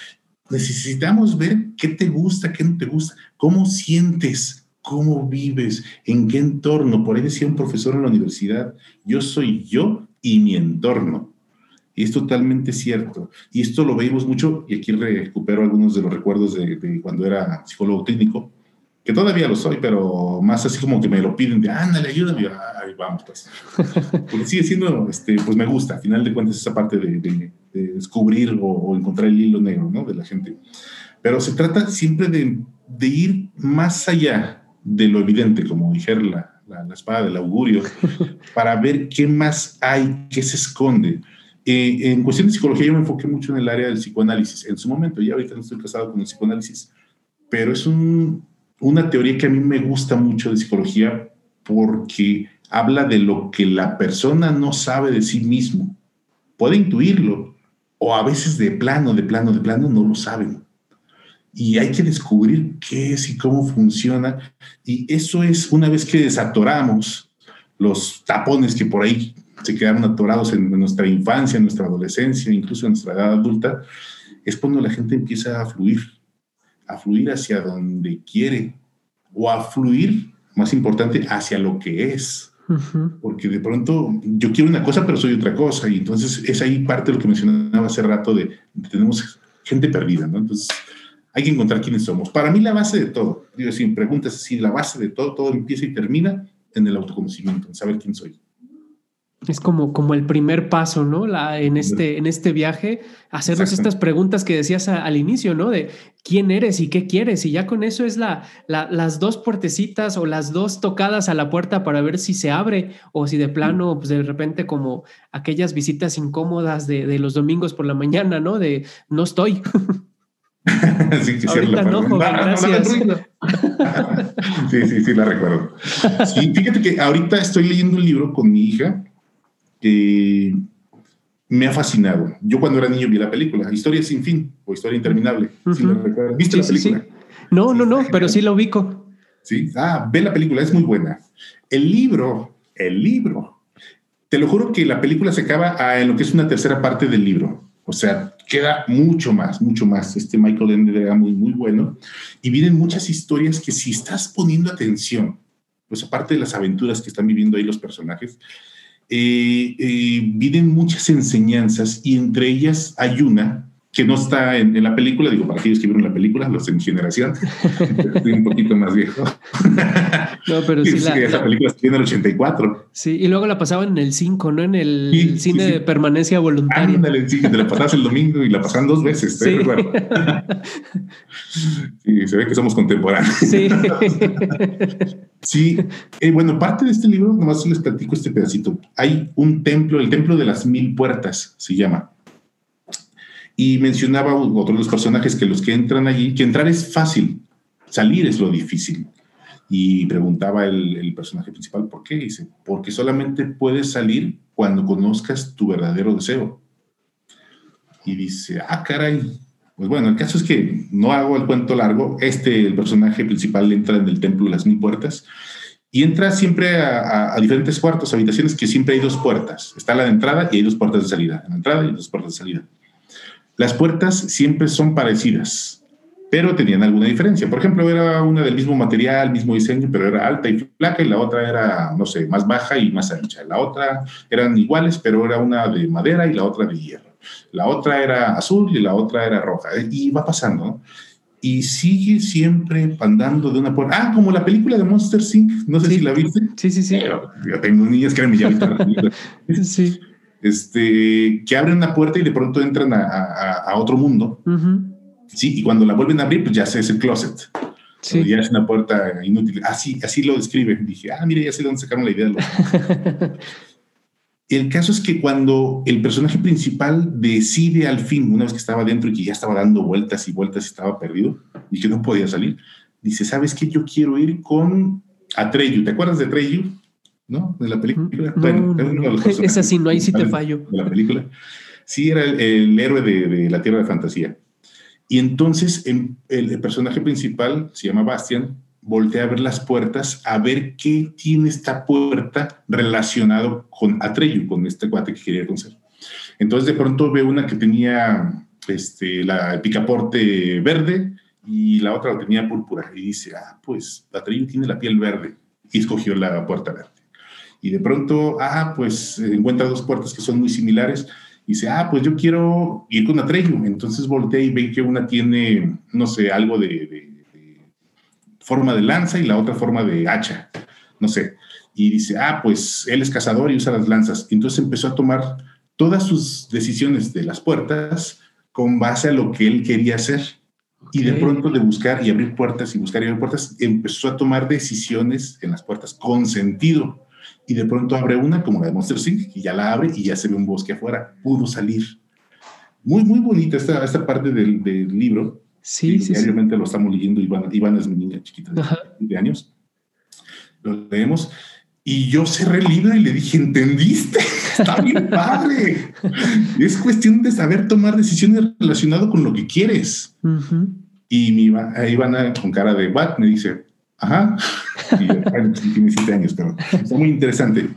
Necesitamos ver qué te gusta, qué no te gusta, cómo sientes, cómo vives, en qué entorno. Por ahí decía un profesor en la universidad, yo soy yo y mi entorno. Y es totalmente cierto. Y esto lo veíamos mucho, y aquí recupero algunos de los recuerdos de, cuando era psicólogo clínico, que todavía lo soy, pero más así como que me lo piden de, ándale, ayúdame, ay, vamos, pues. Porque sigue siendo, este, pues me gusta, al final de cuentas, esa parte de, descubrir o, encontrar el hilo negro, ¿no? De la gente. Pero se trata siempre de, ir más allá de lo evidente, como dijera la, la, la espada del augurio, para ver qué más hay, qué se esconde eh, en cuestión de psicología yo me enfoqué mucho en el área del psicoanálisis. En su momento, ya ahorita no estoy casado con el psicoanálisis, pero es una teoría que a mí me gusta mucho de psicología porque habla de lo que la persona no sabe de sí mismo. Puede intuirlo, o a veces de plano, de plano, de plano no lo saben. Y hay que descubrir qué es y cómo funciona. Y eso es una vez que desatoramos los tapones que por ahí se quedaron atorados en, nuestra infancia, en nuestra adolescencia, incluso en nuestra edad adulta, es cuando la gente empieza a fluir, a fluir hacia donde quiere o a fluir, más importante, hacia lo que es. Porque de pronto yo quiero una cosa, pero soy otra cosa. Y entonces es ahí parte de lo que mencionaba hace rato de, tenemos gente perdida, ¿no? Entonces hay que encontrar quiénes somos. Para mí la base de todo, digo, sin preguntas, si la base de todo, todo empieza y termina en el autoconocimiento, en saber quién soy. Es como, como el primer paso, ¿no? La, en, este, en este viaje, hacernos estas preguntas que decías al inicio, ¿no? De quién eres y qué quieres. Y ya con eso es la, las dos puertecitas o las dos tocadas a la puerta para ver si se abre o si de plano, pues de repente como aquellas visitas incómodas de, de los domingos por la mañana, ¿no? De no estoy. sí, sí, Ahorita no, joven, gracias. sí, sí, sí, la recuerdo. Sí, fíjate que ahorita estoy leyendo un libro con mi hija que me ha fascinado. Yo cuando era niño vi la película, Historia sin fin o Historia interminable. ¿Viste la película? No, no, no, pero sí la ubico. Sí, ah, ve la película, es muy buena. El libro, el libro, te lo juro que la película se acaba en lo que es una tercera parte del libro. O sea, queda mucho más, mucho más. Este Michael Ende era muy, muy bueno. Y vienen muchas historias que si estás poniendo atención, pues aparte de las aventuras que están viviendo ahí los personajes, eh, eh, vienen muchas enseñanzas y entre ellas hay una que no está en, la película, digo, para aquellos que vieron la película, los de mi generación, estoy un poquito más viejo. No, pero sí, la, esa película está en el 84. Sí, y luego la pasaban en el 5, ¿no? En el cine de permanencia voluntaria. Ándale, sí, te la pasabas el domingo y la pasaban dos veces, ¿te sí. sí, se ve que somos contemporáneos. Sí. sí, eh, bueno, parte de este libro, nomás les platico este pedacito. Hay un templo, el templo de las mil puertas, se llama y mencionaba otro de los personajes que los que entran allí, que entrar es fácil, salir es lo difícil. Y preguntaba el, personaje principal, ¿por qué? Dice, porque solamente puedes salir cuando conozcas tu verdadero deseo. Y dice, ah, caray. Pues bueno, el caso es que no hago el cuento largo. Este, el personaje principal, entra en el templo de las mil puertas y entra siempre a, diferentes cuartos, habitaciones que siempre hay dos puertas. Está la de entrada y hay dos puertas de salida. La entrada y dos puertas de salida. Las puertas siempre son parecidas, pero tenían alguna diferencia. Por ejemplo, era una del mismo material, mismo diseño, pero era alta y flaca y la otra era, no sé, más baja y más ancha. La otra eran iguales, pero era una de madera y la otra de hierro. La otra era azul y la otra era roja. Y va pasando, ¿no? y sigue siempre andando de una puerta. Ah, como la película de Monster Inc. No sé si la viste. Sí, sí, sí. yo tengo niñas que ya visto Sí este, que abren una puerta y de pronto entran a, otro mundo. Sí, y cuando la vuelven a abrir, pues ya se es el closet. Sí. Ya es una puerta inútil. Así, así lo describe. Dije, ah, mire, ya sé dónde sacaron la idea. el caso es que cuando el personaje principal decide al fin, una vez que estaba dentro y que ya estaba dando vueltas y vueltas y estaba perdido y que no podía salir, dice, ¿sabes qué? Yo quiero ir con Atreyu. ¿Te acuerdas de Atreyu? ¿No? De la película. bueno, es así, no hay si te fallo. De la película. Sí, era el, héroe de, la Tierra de Fantasía. Y entonces el, personaje principal, se llama Bastian, voltea a ver las puertas, a ver qué tiene esta puerta relacionado con Atreyu, con este cuate que quería conocer. Entonces de pronto ve una que tenía este, la, el picaporte verde y la otra la tenía púrpura. Y dice, ah, pues Atreyu tiene la piel verde. Y escogió la puerta verde y de pronto, ah, pues encuentra dos puertas que son muy similares y dice, ah, pues yo quiero ir con Atreyu. Entonces voltea y ve que una tiene, no sé, algo de, forma de lanza y la otra forma de hacha, no sé. Y dice, ah, pues él es cazador y usa las lanzas. Entonces empezó a tomar todas sus decisiones de las puertas con base a lo que él quería hacer. Y de pronto de buscar y abrir puertas y buscar y abrir puertas, empezó a tomar decisiones en las puertas con sentido y de pronto abre una como la de Monster Inc. y ya la abre y ya se ve un bosque afuera. Pudo salir. Muy, muy bonita esta, esta parte del, del libro. Sí, sí, Diariamente lo estamos leyendo. Iván, Iván es mi niña chiquita de, de años. Lo leemos. Y yo cerré el libro y le dije, ¿entendiste? Está bien padre. es cuestión de saber tomar decisiones relacionadas con lo que quieres. Y mi Ivana, con cara de, ¿what? Me dice, Ajá. Y, tiene siete años, pero está muy interesante.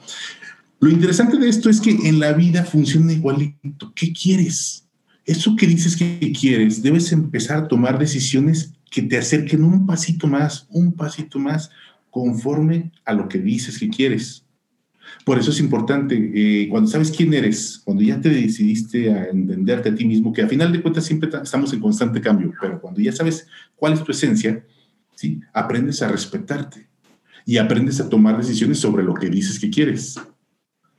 Lo interesante de esto es que en la vida funciona igualito. ¿Qué quieres? Eso que dices que quieres, debes empezar a tomar decisiones que te acerquen un pasito más, un pasito más, conforme a lo que dices que quieres. Por eso es importante, eh, cuando sabes quién eres, cuando ya te decidiste a entenderte a ti mismo, que a final de cuentas siempre estamos en constante cambio, pero cuando ya sabes cuál es tu esencia, aprendes a respetarte y aprendes a tomar decisiones sobre lo que dices que quieres.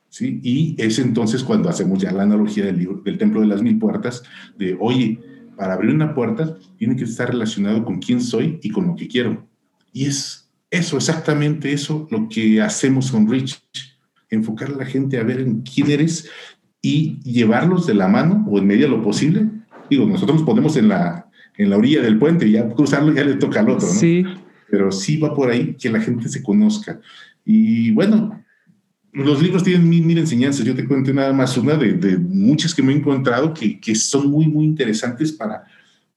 ¿sí? Y es entonces cuando hacemos ya la analogía del, del templo de las mil puertas, de, oye, para abrir una puerta tiene que estar relacionado con quién soy y con lo que quiero. Y es eso, exactamente eso, lo que hacemos con Rich. Enfocar a la gente a ver en quién eres y llevarlos de la mano o en medio de lo posible. Digo, nosotros nos ponemos en la, en la orilla del puente y ya cruzarlo ya le toca al otro, ¿no? Sí. Pero sí va por ahí que la gente se conozca. Y bueno, los libros tienen mil, enseñanzas. Yo te cuento nada más una de, de muchas que me he encontrado que, que, son muy, muy interesantes para,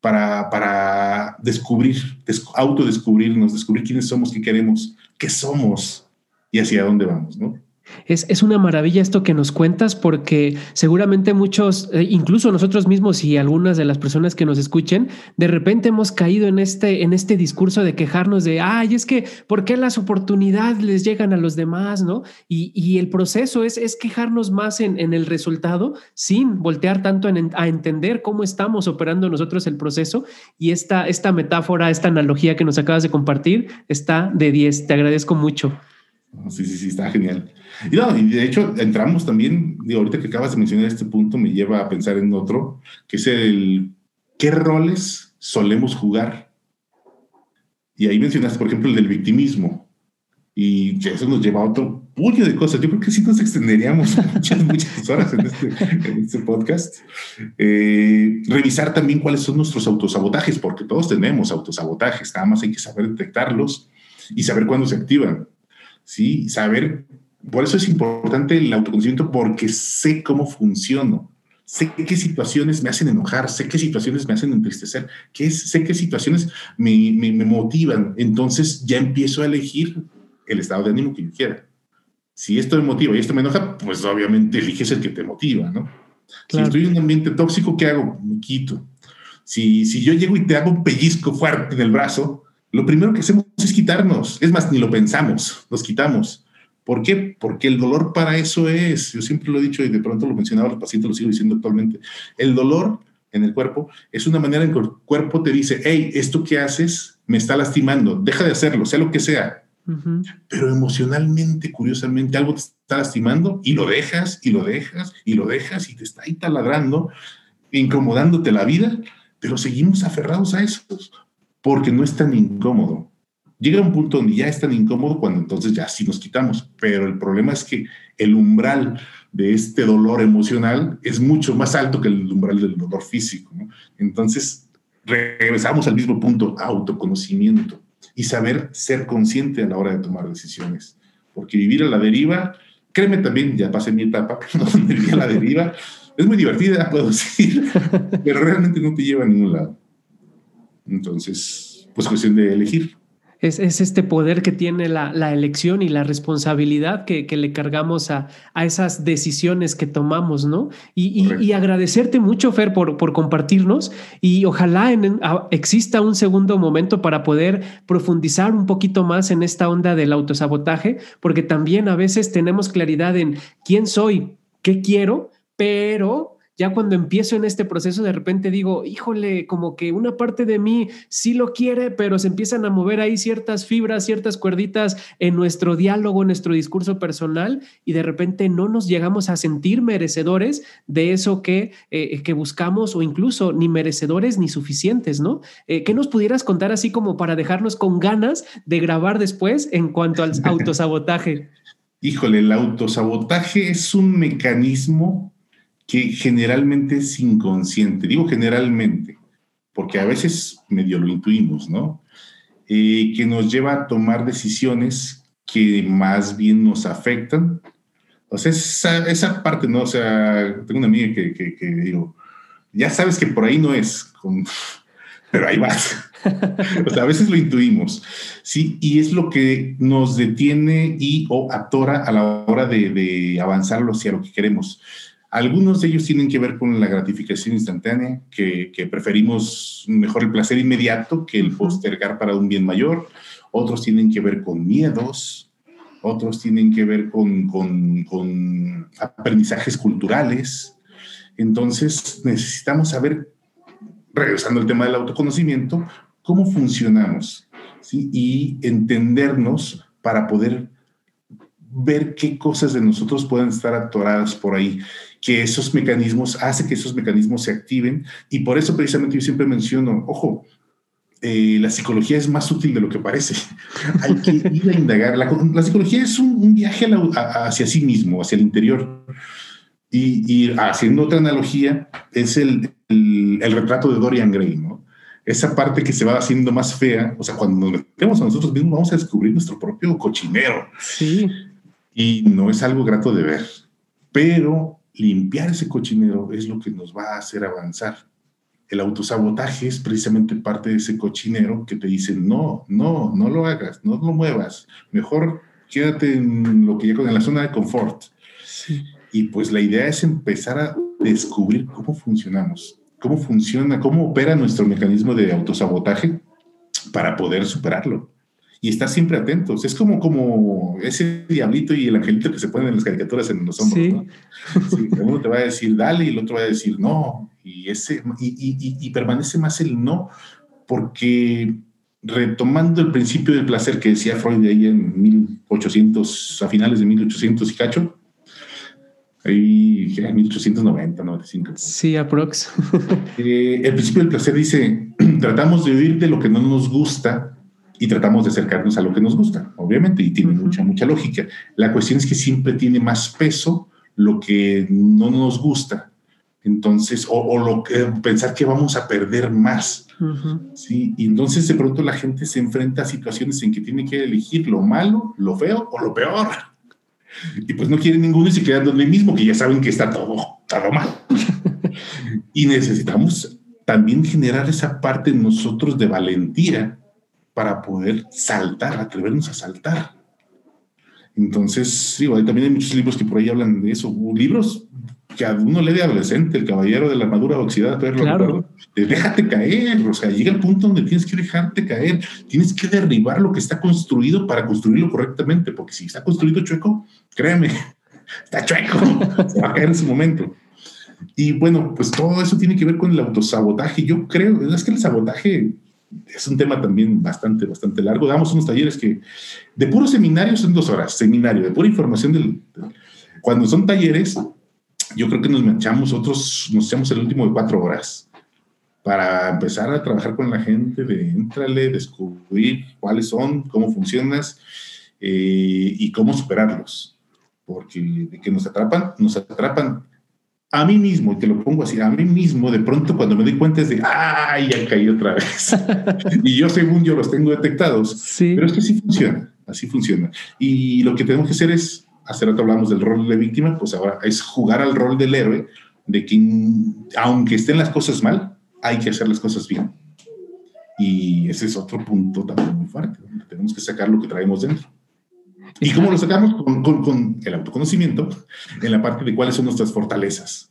para, para descubrir, des, autodescubrirnos, descubrir quiénes somos, qué queremos, qué somos y hacia dónde vamos, ¿no? Es, una maravilla esto que nos cuentas porque seguramente muchos, eh, incluso nosotros mismos y algunas de las personas que nos escuchen, de repente hemos caído en este, en este discurso de quejarnos de, ay, es que, ¿por qué las oportunidades les llegan a los demás? ¿No? Y, el proceso es, es quejarnos más en, el resultado sin voltear tanto a entender cómo estamos operando nosotros el proceso. Y esta, esta metáfora, esta analogía que nos acabas de compartir está de 10. Te agradezco mucho. Sí, sí, sí, está genial. Y, no, y de hecho entramos también, digo, ahorita que acabas de mencionar este punto, me lleva a pensar en otro, que es el qué roles solemos jugar. Y ahí mencionaste, por ejemplo, el del victimismo. Y eso nos lleva a otro puño de cosas. Yo creo que sí nos extenderíamos muchas, muchas horas en este, en este podcast. Eh, revisar también cuáles son nuestros autosabotajes, porque todos tenemos autosabotajes, nada más hay que saber detectarlos y saber cuándo se activan. ¿Sí? Saber, por eso es importante el autoconocimiento porque sé cómo funciono, sé qué situaciones me hacen enojar, sé qué situaciones me hacen entristecer, qué, sé qué situaciones me, me, motivan, entonces ya empiezo a elegir el estado de ánimo que yo quiera. Si esto me motiva y esto me enoja, pues obviamente eliges el que te motiva, ¿no? Si estoy en un ambiente tóxico, ¿qué hago? Me quito. Si, si yo llego y te hago un pellizco fuerte en el brazo, lo primero que hacemos es quitarnos. Es más, ni lo pensamos, nos quitamos. ¿Por qué? Porque el dolor para eso es, yo siempre lo he dicho y de pronto lo mencionaba a los pacientes, lo sigo diciendo actualmente, el dolor en el cuerpo es una manera en que el cuerpo te dice, hey, esto que haces me está lastimando, deja de hacerlo, sea lo que sea. Pero emocionalmente, curiosamente, algo te está lastimando y lo dejas y lo dejas y lo dejas y te está ahí taladrando, incomodándote la vida, pero seguimos aferrados a eso porque no es tan incómodo. Llega un punto donde ya es tan incómodo cuando entonces ya sí nos quitamos, pero el problema es que el umbral de este dolor emocional es mucho más alto que el umbral del dolor físico. Entonces, regresamos al mismo punto, autoconocimiento y saber ser consciente a la hora de tomar decisiones. Porque vivir a la deriva, créeme también, ya pasé mi etapa, donde vivir a la deriva, es muy divertida, puedo decir, pero realmente no te lleva a ningún lado. Entonces, pues cuestión de elegir. Es, este poder que tiene la, elección y la responsabilidad que, le cargamos a, esas decisiones que tomamos, ¿no? Y, agradecerte mucho, Fer, por, por compartirnos y ojalá exista un segundo momento para poder profundizar un poquito más en esta onda del autosabotaje, porque también a veces tenemos claridad en quién soy, qué quiero, pero ya cuando empiezo en este proceso, de repente digo, híjole, como que una parte de mí sí lo quiere, pero se empiezan a mover ahí ciertas fibras, ciertas cuerditas en nuestro diálogo, en nuestro discurso personal, y de repente no nos llegamos a sentir merecedores de eso que, eh, que buscamos, o incluso ni merecedores ni suficientes, ¿no? Eh, ¿Qué nos pudieras contar así como para dejarnos con ganas de grabar después en cuanto al autosabotaje? Híjole, el autosabotaje es un mecanismo que generalmente es inconsciente. Digo generalmente, porque a veces medio lo intuimos, ¿no? Eh, que nos lleva a tomar decisiones que más bien nos afectan. O sea, esa, esa parte, ¿no? O sea, tengo una amiga que, que, digo, ya sabes que por ahí no es, pero ahí vas. o sea, a veces lo intuimos, ¿sí? Y es lo que nos detiene y o atora a la hora de, de avanzar hacia lo que queremos. Algunos de ellos tienen que ver con la gratificación instantánea, que, que preferimos mejor el placer inmediato que el postergar para un bien mayor. Otros tienen que ver con miedos, otros tienen que ver con, con, con aprendizajes culturales. Entonces necesitamos saber, regresando al tema del autoconocimiento, cómo funcionamos ¿sí? y entendernos para poder ver qué cosas de nosotros pueden estar atoradas por ahí, que esos mecanismos, hace que esos mecanismos se activen y por eso precisamente yo siempre menciono, ojo, eh, la psicología es más útil de lo que parece. Hay que ir a indagar. La, psicología es un, viaje hacia sí mismo, hacia el interior. Y, haciendo otra analogía, es el, el, retrato de Dorian Gray, ¿no? Esa parte que se va haciendo más fea, o sea, cuando nos metemos a nosotros mismos, vamos a descubrir nuestro propio cochinero. Sí. Y no es algo grato de ver. Pero limpiar ese cochinero es lo que nos va a hacer avanzar. El autosabotaje es precisamente parte de ese cochinero que te dice, no, no, no lo hagas, no lo muevas, mejor quédate en lo que ya en la zona de confort. Y pues la idea es empezar a descubrir cómo funcionamos, cómo funciona, cómo opera nuestro mecanismo de autosabotaje para poder superarlo y estar siempre atentos. Es como, como ese diablito y el angelito que se ponen en las caricaturas en los hombros, ¿no? uno te va a decir dale y el otro va a decir no. Y, ese, y, y, permanece más el no, porque retomando el principio del placer que decía Freud ahí en 1800, a finales de 1800 y cacho, ahí en 1890, 95. Sí, aprox. Eh, el principio del placer dice, tratamos de huir de lo que no nos gusta y tratamos de acercarnos a lo que nos gusta, obviamente, y tiene mucha, mucha lógica. La cuestión es que siempre tiene más peso lo que no nos gusta. Entonces, o, lo que, pensar que vamos a perder más. ¿sí? Y entonces de pronto la gente se enfrenta a situaciones en que tiene que elegir lo malo, lo feo o lo peor. Y pues no quieren ninguno y se quedan donde mismo, que ya saben que está todo, todo mal. y necesitamos también generar esa parte en nosotros de valentía para poder saltar, atrevernos a saltar. Entonces, sí, también hay muchos libros que por ahí hablan de eso. Libros que a uno lee de adolescente, El Caballero de la Armadura Oxidada, claro. de déjate caer, o sea, llega el punto donde tienes que dejarte caer, tienes que derribar lo que está construido para construirlo correctamente, porque si está construido chueco, créeme, está chueco, se va a caer en su momento. Y bueno, pues todo eso tiene que ver con el autosabotaje. Yo creo, es que el sabotaje es un tema también bastante, bastante largo. Damos unos talleres que de puro seminario son dos horas, seminario, de pura información del... Cuando son talleres, yo creo que nos echamos otros, nos echamos el último de cuatro horas para empezar a trabajar con la gente, de entrale, descubrir cuáles son, cómo funcionas eh, y cómo superarlos. Porque de que nos atrapan, nos atrapan a mí mismo, y te lo pongo así, a mí mismo, de pronto cuando me doy cuenta es de, ¡ay, ya caí otra vez! y yo según yo los tengo detectados, sí. pero es que así funciona, así funciona. Y lo que tenemos que hacer es, hace rato hablamos del rol de víctima, pues ahora es jugar al rol del héroe, de que aunque estén las cosas mal, hay que hacer las cosas bien. Y ese es otro punto también muy fuerte, tenemos que sacar lo que traemos dentro. ¿Y cómo lo sacamos? Con, con, el autoconocimiento en la parte de cuáles son nuestras fortalezas.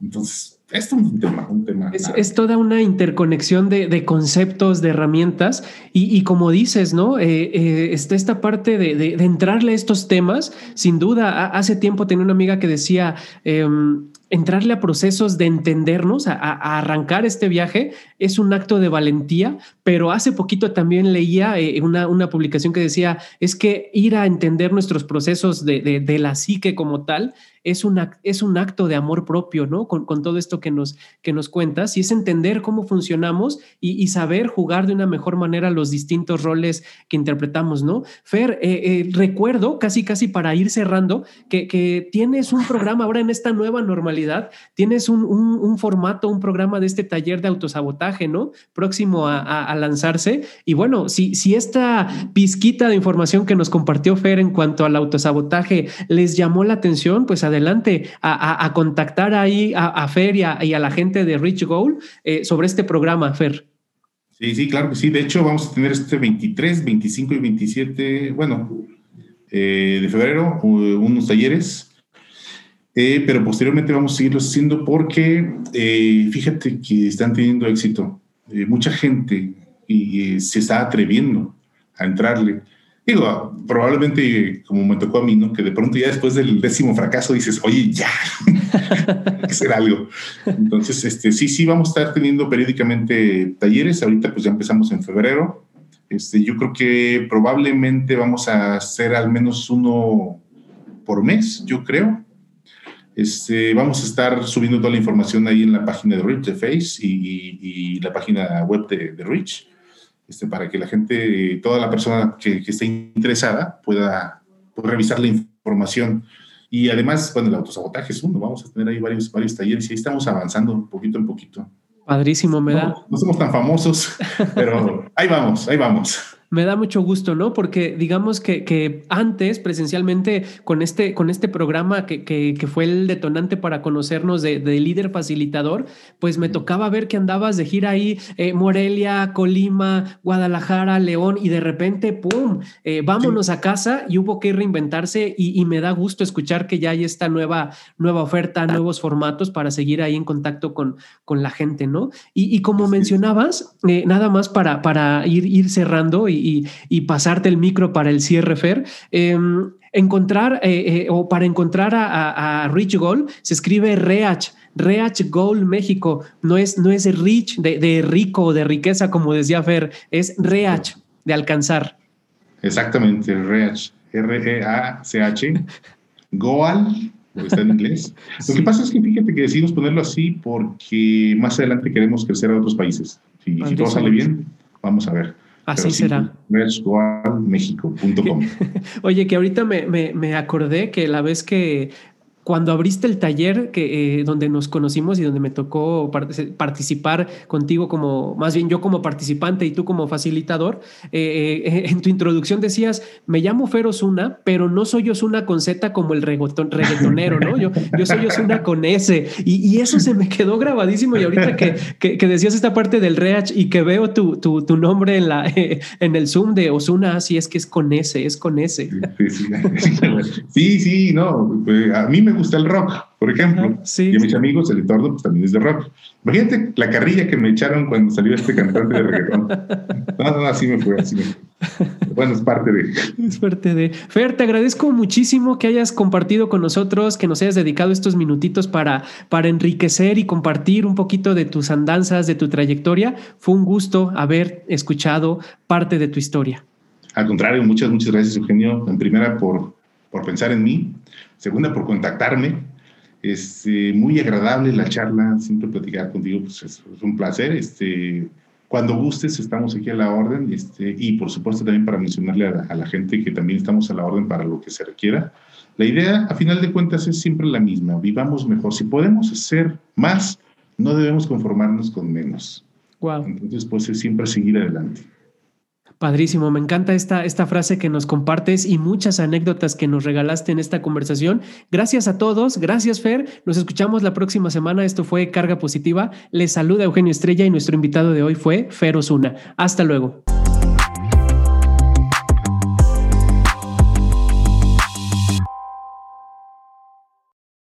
Entonces, esto es un tema. Un tema es, toda una interconexión de, de conceptos, de herramientas. Y, y como dices, ¿no? Eh, eh, está esta parte de, de, entrarle a estos temas. Sin duda, hace tiempo tenía una amiga que decía, em, entrarle a procesos de entendernos, a, arrancar este viaje, es un acto de valentía, pero hace poquito también leía eh, una, una, publicación que decía, es que ir a entender nuestros procesos de, de, de la psique como tal es, una, es un acto de amor propio, ¿no? Con, con, todo esto que nos, que nos cuentas, y es entender cómo funcionamos y, y, saber jugar de una mejor manera los distintos roles que interpretamos, ¿no? Fer, eh, eh, recuerdo, casi, casi para ir cerrando, que, que, tienes un programa ahora en esta nueva normalidad, tienes un, un, un, formato, un programa de este taller de autosabotaje, ¿no? Próximo a, a, a lanzarse. Y bueno, si, si esta pizquita de información que nos compartió Fer en cuanto al autosabotaje les llamó la atención, pues adelante adelante a, contactar ahí a, Fer y a, la gente de Rich Goal eh, sobre este programa, Fer. Sí, sí, claro que sí. De hecho, vamos a tener este 23, 25 y 27, bueno, eh, de febrero, unos talleres. Eh, pero posteriormente vamos a seguirlos haciendo porque eh, fíjate que están teniendo éxito. mucha gente y, se está atreviendo a entrarle. Digo, probablemente como me tocó a mí, ¿no? Que de pronto ya después del décimo fracaso dices, oye, ya, hay que hacer algo. Entonces, este, sí, sí, vamos a estar teniendo periódicamente talleres. Ahorita pues ya empezamos en febrero. Este, yo creo que probablemente vamos a hacer al menos uno por mes, yo creo. Este, vamos a estar subiendo toda la información ahí en la página de Rich de Face y, la página web de, de Rich este, para que la gente, toda la persona que, esté interesada pueda, revisar la información. Y además, bueno, el autosabotaje es uno, vamos a tener ahí varios, varios talleres y ahí estamos avanzando poquito en poquito. Padrísimo, me da. No somos tan famosos, pero ahí vamos, ahí vamos me da mucho gusto, ¿no? Porque digamos que, que antes, presencialmente, con este, con este programa que, que, fue el detonante para conocernos de, líder facilitador, pues me tocaba ver que andabas de gira ahí, eh, Morelia, Colima, Guadalajara, León, y de repente, ¡pum! Eh, vámonos a casa y hubo que reinventarse y, me da gusto escuchar que ya hay esta nueva, nueva oferta, nuevos formatos para seguir ahí en contacto con, con la gente, ¿no? Y, como mencionabas, eh, nada más para, para ir, ir cerrando y y, pasarte el micro para el cierre, Fer. Em, encontrar eh, eh, o para encontrar a, Rich Goal se escribe Reach. Reach Goal México no es, no es Rich de, rico o de riqueza, como decía Fer, es Reach de alcanzar. Exactamente, Reach, R-E-A-C-H, Goal, está en inglés. Lo que pasa es que fíjate que decidimos ponerlo así porque más adelante queremos crecer a otros países. Si, si todo sale bien, vamos a ver. Así será. México.com. Oye, que ahorita me, me, me, acordé que la vez que cuando abriste el taller que, eh, donde nos conocimos y donde me tocó participar contigo como, más bien yo como participante y tú como facilitador, eh, eh, en tu introducción decías, me llamo Fer Osuna, pero no soy Osuna con Z como el reggaetonero, ¿no? Yo, yo soy Osuna con S. Y, eso se me quedó grabadísimo y ahorita que, que, decías esta parte del Reach y que veo tu, tu, tu nombre en, la, en el Zoom de Osuna, así es que es con S, es con S. Sí, sí, sí, sí no, pues, a mí me gusta el rock, por ejemplo. y a mis amigos, el entorno, pues también es de rock. Imagínate la carrilla que me echaron cuando salió este cantante de reggaetón. No, no, así me fue, así me fue. Bueno, es parte de. Es parte de. Fer, te agradezco muchísimo que hayas compartido con nosotros, que nos hayas dedicado estos minutitos para, para enriquecer y compartir un poquito de tus andanzas, de tu trayectoria. Fue un gusto haber escuchado parte de tu historia. Al contrario, muchas, muchas gracias, Eugenio. En primera, por, por pensar en mí Segunda, por contactarme. Es este, muy agradable la charla, siempre platicar contigo, pues es, un placer. Este, cuando gustes, estamos aquí a la orden. Este, y por supuesto también para mencionarle a la, gente que también estamos a la orden para lo que se requiera. La idea, a final de cuentas, es siempre la misma. Vivamos mejor. Si podemos hacer más, no debemos conformarnos con menos. Wow. Entonces, pues es siempre seguir adelante. Padrísimo, me encanta esta, esta frase que nos compartes y muchas anécdotas que nos regalaste en esta conversación. Gracias a todos, gracias Fer, nos escuchamos la próxima semana, esto fue Carga Positiva, les saluda Eugenio Estrella y nuestro invitado de hoy fue Fer Osuna. Hasta luego.